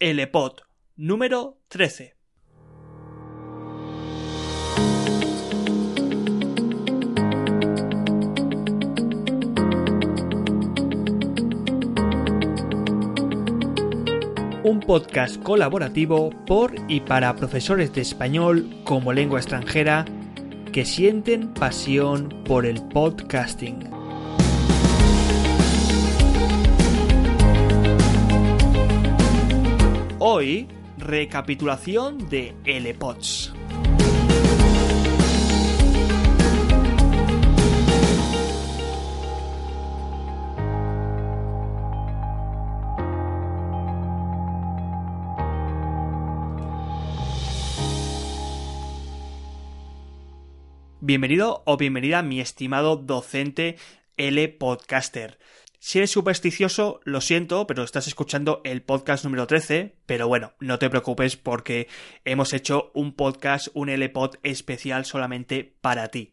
L-Pod número 13. un podcast colaborativo por y para profesores de español como lengua extranjera que sienten pasión por el podcasting. Hoy, recapitulación de LPods. Bienvenido o bienvenida mi estimado docente L Podcaster. Si eres supersticioso, lo siento, pero estás escuchando el podcast número 13, pero bueno, no te preocupes porque hemos hecho un podcast, un L-Pod especial solamente para ti.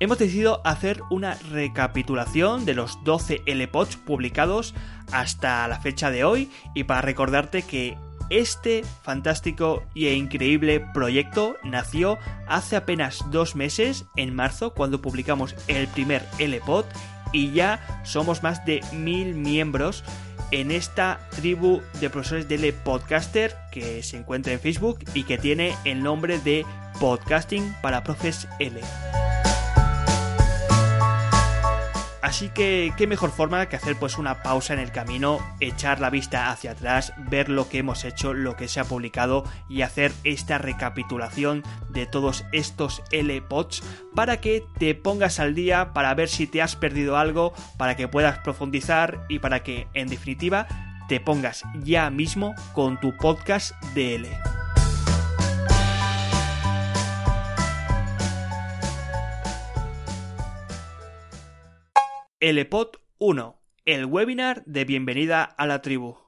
Hemos decidido hacer una recapitulación de los 12 L-Pods publicados hasta la fecha de hoy y para recordarte que este fantástico e increíble proyecto nació hace apenas dos meses, en marzo, cuando publicamos el primer L-Pod, y ya somos más de mil miembros en esta tribu de profesores de L-Podcaster que se encuentra en Facebook y que tiene el nombre de Podcasting para Profes L. Así que qué mejor forma que hacer pues una pausa en el camino, echar la vista hacia atrás, ver lo que hemos hecho, lo que se ha publicado y hacer esta recapitulación de todos estos L-Pods para que te pongas al día, para ver si te has perdido algo, para que puedas profundizar y para que en definitiva te pongas ya mismo con tu podcast de L. LPOT 1, el webinar de bienvenida a la tribu.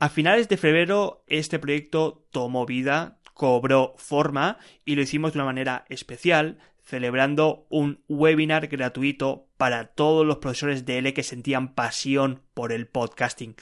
A finales de febrero este proyecto tomó vida, cobró forma y lo hicimos de una manera especial, celebrando un webinar gratuito para todos los profesores de L que sentían pasión por el podcasting.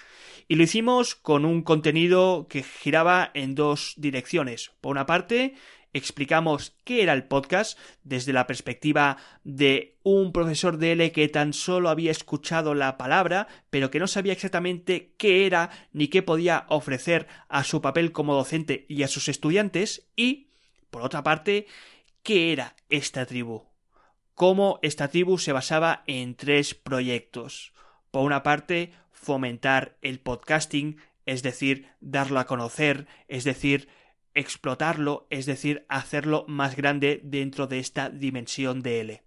Y lo hicimos con un contenido que giraba en dos direcciones. Por una parte, explicamos qué era el podcast desde la perspectiva de un profesor de L que tan solo había escuchado la palabra, pero que no sabía exactamente qué era ni qué podía ofrecer a su papel como docente y a sus estudiantes, y, por otra parte, qué era esta tribu. Cómo esta tribu se basaba en tres proyectos. Por una parte, fomentar el podcasting, es decir, darlo a conocer, es decir, explotarlo, es decir, hacerlo más grande dentro de esta dimensión de L.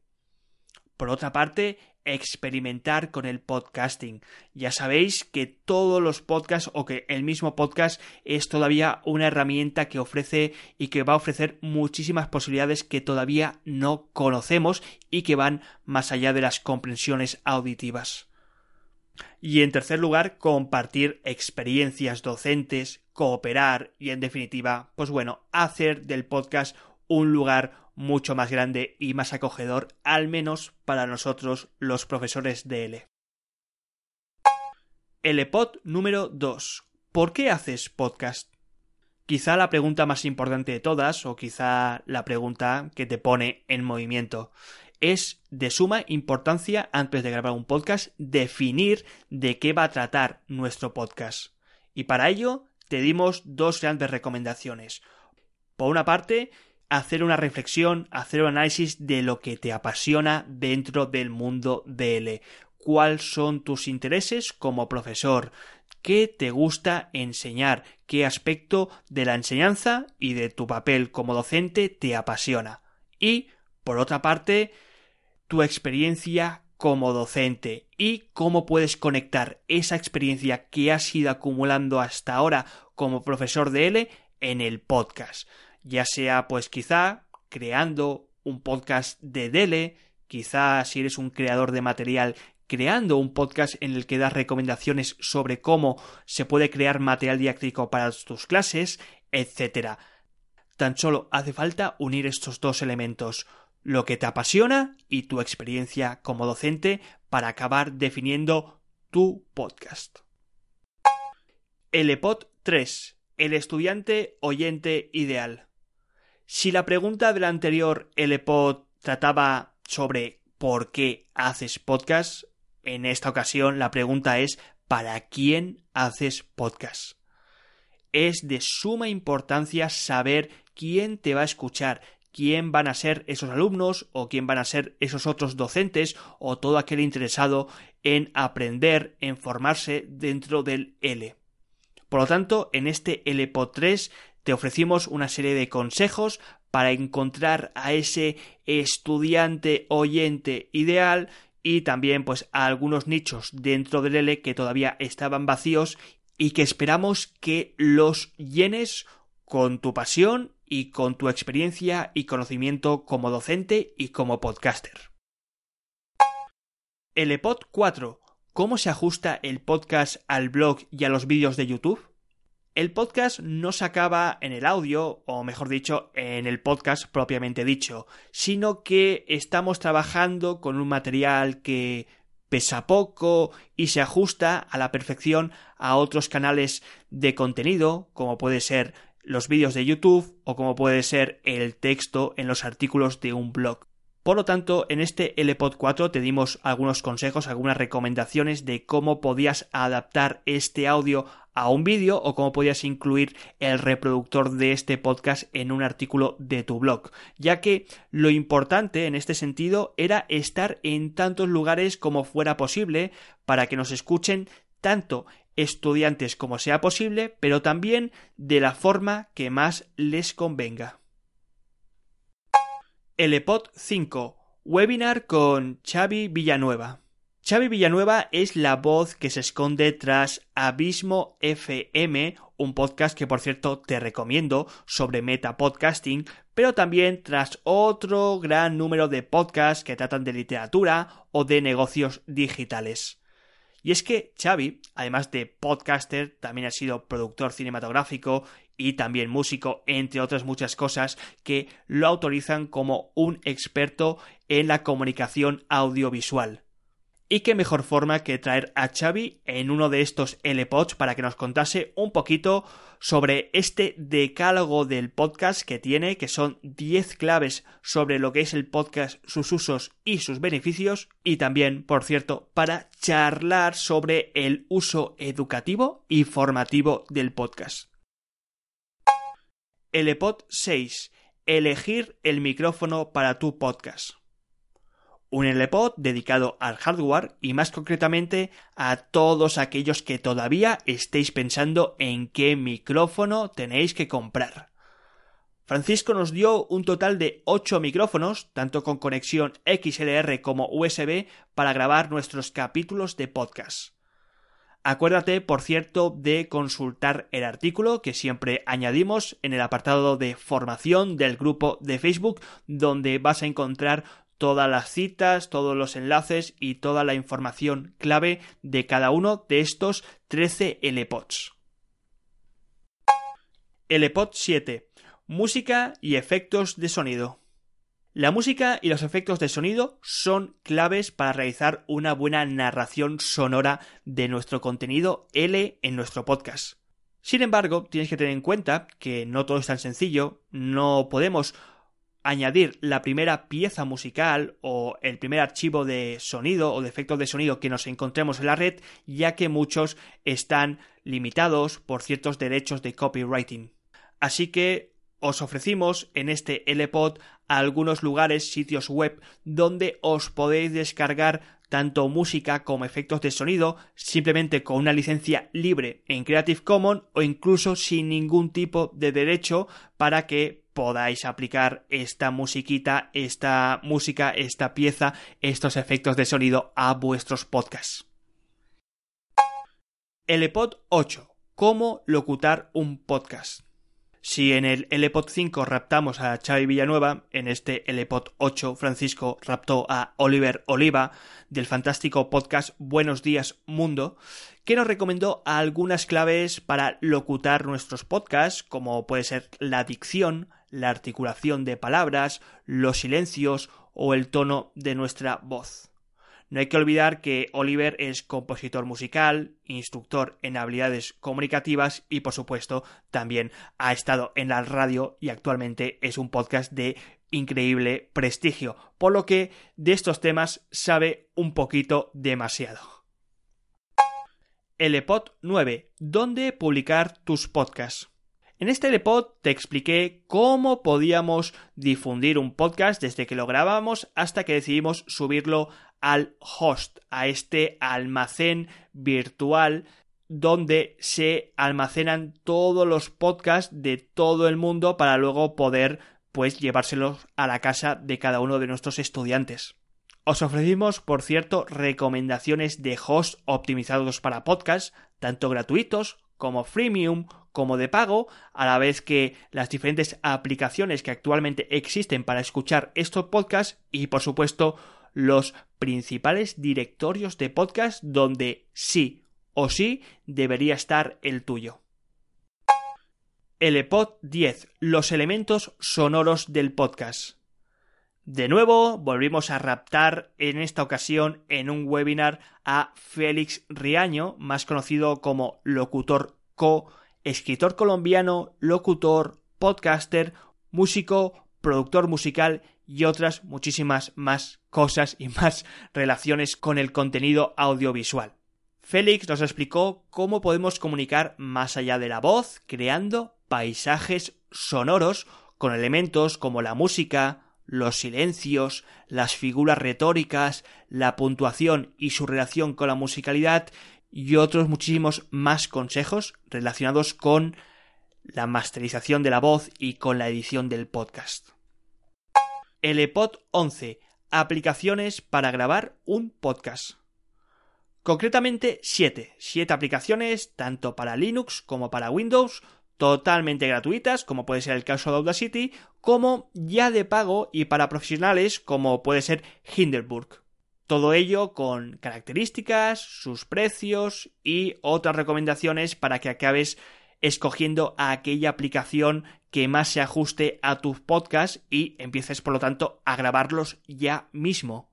Por otra parte, experimentar con el podcasting. Ya sabéis que todos los podcasts o que el mismo podcast es todavía una herramienta que ofrece y que va a ofrecer muchísimas posibilidades que todavía no conocemos y que van más allá de las comprensiones auditivas. Y en tercer lugar, compartir experiencias docentes, cooperar y en definitiva, pues bueno, hacer del podcast un lugar mucho más grande y más acogedor, al menos para nosotros los profesores de L. LPod número 2. ¿Por qué haces podcast? Quizá la pregunta más importante de todas, o quizá la pregunta que te pone en movimiento es de suma importancia antes de grabar un podcast definir de qué va a tratar nuestro podcast. Y para ello te dimos dos grandes recomendaciones. Por una parte, hacer una reflexión, hacer un análisis de lo que te apasiona dentro del mundo DL. ¿Cuáles son tus intereses como profesor? ¿Qué te gusta enseñar? ¿Qué aspecto de la enseñanza y de tu papel como docente te apasiona? Y, por otra parte, tu experiencia como docente y cómo puedes conectar esa experiencia que has ido acumulando hasta ahora como profesor de L en el podcast. Ya sea pues quizá creando un podcast de DL, quizá si eres un creador de material creando un podcast en el que das recomendaciones sobre cómo se puede crear material didáctico para tus clases, etc. Tan solo hace falta unir estos dos elementos, lo que te apasiona y tu experiencia como docente para acabar definiendo tu podcast. LPOD 3. El estudiante oyente ideal. Si la pregunta del anterior LPOD trataba sobre por qué haces podcast, en esta ocasión la pregunta es ¿para quién haces podcast? Es de suma importancia saber quién te va a escuchar, quién van a ser esos alumnos o quién van a ser esos otros docentes o todo aquel interesado en aprender, en formarse dentro del L. Por lo tanto, en este LPO 3 te ofrecimos una serie de consejos para encontrar a ese estudiante oyente ideal y también pues a algunos nichos dentro del L que todavía estaban vacíos y que esperamos que los llenes con tu pasión y con tu experiencia y conocimiento como docente y como podcaster. LPod 4. ¿Cómo se ajusta el podcast al blog y a los vídeos de YouTube? El podcast no se acaba en el audio, o mejor dicho, en el podcast propiamente dicho, sino que estamos trabajando con un material que pesa poco y se ajusta a la perfección a otros canales de contenido, como puede ser los vídeos de YouTube o como puede ser el texto en los artículos de un blog. Por lo tanto, en este LPod 4 te dimos algunos consejos, algunas recomendaciones de cómo podías adaptar este audio a un vídeo o cómo podías incluir el reproductor de este podcast en un artículo de tu blog, ya que lo importante en este sentido era estar en tantos lugares como fuera posible para que nos escuchen tanto estudiantes como sea posible, pero también de la forma que más les convenga. LPOD 5. Webinar con Xavi Villanueva. Xavi Villanueva es la voz que se esconde tras Abismo FM, un podcast que por cierto te recomiendo sobre metapodcasting, pero también tras otro gran número de podcasts que tratan de literatura o de negocios digitales. Y es que Xavi, además de podcaster, también ha sido productor cinematográfico y también músico, entre otras muchas cosas, que lo autorizan como un experto en la comunicación audiovisual. Y qué mejor forma que traer a Xavi en uno de estos LPods para que nos contase un poquito sobre este decálogo del podcast que tiene, que son 10 claves sobre lo que es el podcast, sus usos y sus beneficios, y también, por cierto, para charlar sobre el uso educativo y formativo del podcast. LPod 6. Elegir el micrófono para tu podcast. Un LPod dedicado al hardware y más concretamente a todos aquellos que todavía estéis pensando en qué micrófono tenéis que comprar. Francisco nos dio un total de 8 micrófonos, tanto con conexión XLR como USB, para grabar nuestros capítulos de podcast. Acuérdate, por cierto, de consultar el artículo que siempre añadimos en el apartado de formación del grupo de Facebook, donde vas a encontrar todas las citas, todos los enlaces y toda la información clave de cada uno de estos 13 LPODs. LPOD 7. Música y efectos de sonido. La música y los efectos de sonido son claves para realizar una buena narración sonora de nuestro contenido L en nuestro podcast. Sin embargo, tienes que tener en cuenta que no todo es tan sencillo, no podemos añadir la primera pieza musical o el primer archivo de sonido o de efectos de sonido que nos encontremos en la red, ya que muchos están limitados por ciertos derechos de copywriting. Así que os ofrecimos en este LPod algunos lugares, sitios web, donde os podéis descargar tanto música como efectos de sonido simplemente con una licencia libre en Creative Commons o incluso sin ningún tipo de derecho para que podáis aplicar esta musiquita, esta música, esta pieza, estos efectos de sonido a vuestros podcasts. LPod 8. ¿Cómo locutar un podcast? Si en el LPod 5 raptamos a Xavi Villanueva, en este LPod 8 Francisco raptó a Oliver Oliva del fantástico podcast Buenos Días Mundo, que nos recomendó algunas claves para locutar nuestros podcasts, como puede ser la dicción, la articulación de palabras, los silencios o el tono de nuestra voz. No hay que olvidar que Oliver es compositor musical, instructor en habilidades comunicativas y por supuesto también ha estado en la radio y actualmente es un podcast de increíble prestigio, por lo que de estos temas sabe un poquito demasiado. LPod 9. ¿Dónde publicar tus podcasts? En este LPod te expliqué cómo podíamos difundir un podcast desde que lo grabamos hasta que decidimos subirlo al host, a este almacén virtual donde se almacenan todos los podcasts de todo el mundo para luego poder pues llevárselos a la casa de cada uno de nuestros estudiantes. Os ofrecimos, por cierto, recomendaciones de hosts optimizados para podcasts, tanto gratuitos como freemium, como de pago, a la vez que las diferentes aplicaciones que actualmente existen para escuchar estos podcasts y, por supuesto, los principales directorios de podcast donde sí o sí debería estar el tuyo. LPod 10. Los elementos sonoros del podcast. De nuevo, volvimos a raptar en esta ocasión en un webinar a Félix Riaño, más conocido como locutor co, escritor colombiano, locutor, podcaster, músico, productor musical y otras muchísimas más cosas y más relaciones con el contenido audiovisual. Félix nos explicó cómo podemos comunicar más allá de la voz, creando paisajes sonoros con elementos como la música, los silencios, las figuras retóricas, la puntuación y su relación con la musicalidad y otros muchísimos más consejos relacionados con la masterización de la voz y con la edición del podcast. LPod 11. Aplicaciones para grabar un podcast. Concretamente 7. 7 aplicaciones, tanto para Linux como para Windows, totalmente gratuitas, como puede ser el caso de Audacity, como ya de pago y para profesionales, como puede ser Hindenburg. Todo ello con características, sus precios y otras recomendaciones para que acabes escogiendo aquella aplicación que más se ajuste a tus podcasts y empieces por lo tanto a grabarlos ya mismo.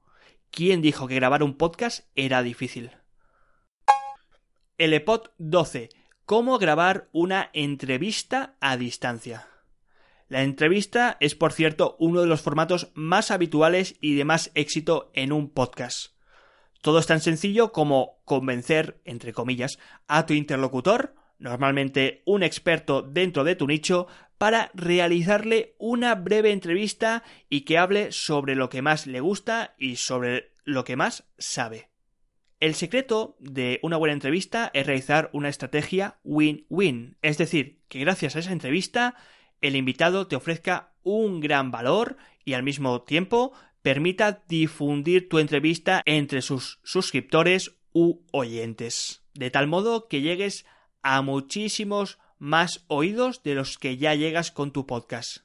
¿Quién dijo que grabar un podcast era difícil? El 12. ¿Cómo grabar una entrevista a distancia? La entrevista es, por cierto, uno de los formatos más habituales y de más éxito en un podcast. Todo es tan sencillo como convencer, entre comillas, a tu interlocutor normalmente un experto dentro de tu nicho, para realizarle una breve entrevista y que hable sobre lo que más le gusta y sobre lo que más sabe. El secreto de una buena entrevista es realizar una estrategia win-win, es decir, que gracias a esa entrevista el invitado te ofrezca un gran valor y al mismo tiempo permita difundir tu entrevista entre sus suscriptores u oyentes, de tal modo que llegues a muchísimos más oídos de los que ya llegas con tu podcast.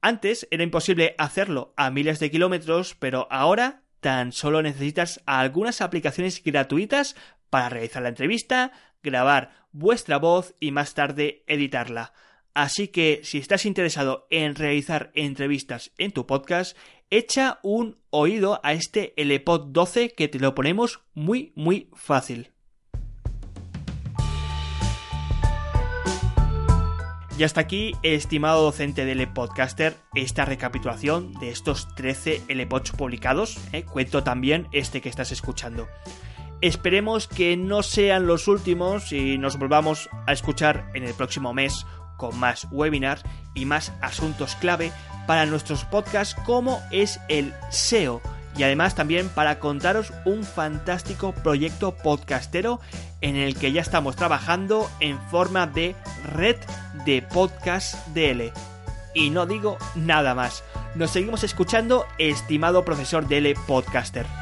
Antes era imposible hacerlo a miles de kilómetros, pero ahora tan solo necesitas algunas aplicaciones gratuitas para realizar la entrevista, grabar vuestra voz y más tarde editarla. Así que si estás interesado en realizar entrevistas en tu podcast, echa un oído a este LPod 12 que te lo ponemos muy muy fácil. Y hasta aquí, estimado docente del podcaster, esta recapitulación de estos 13 LPods publicados. ¿eh? Cuento también este que estás escuchando. Esperemos que no sean los últimos y nos volvamos a escuchar en el próximo mes con más webinars y más asuntos clave para nuestros podcasts como es el SEO y además también para contaros un fantástico proyecto podcastero en el que ya estamos trabajando en forma de red de podcast DL. Y no digo nada más. Nos seguimos escuchando, estimado profesor Dele Podcaster.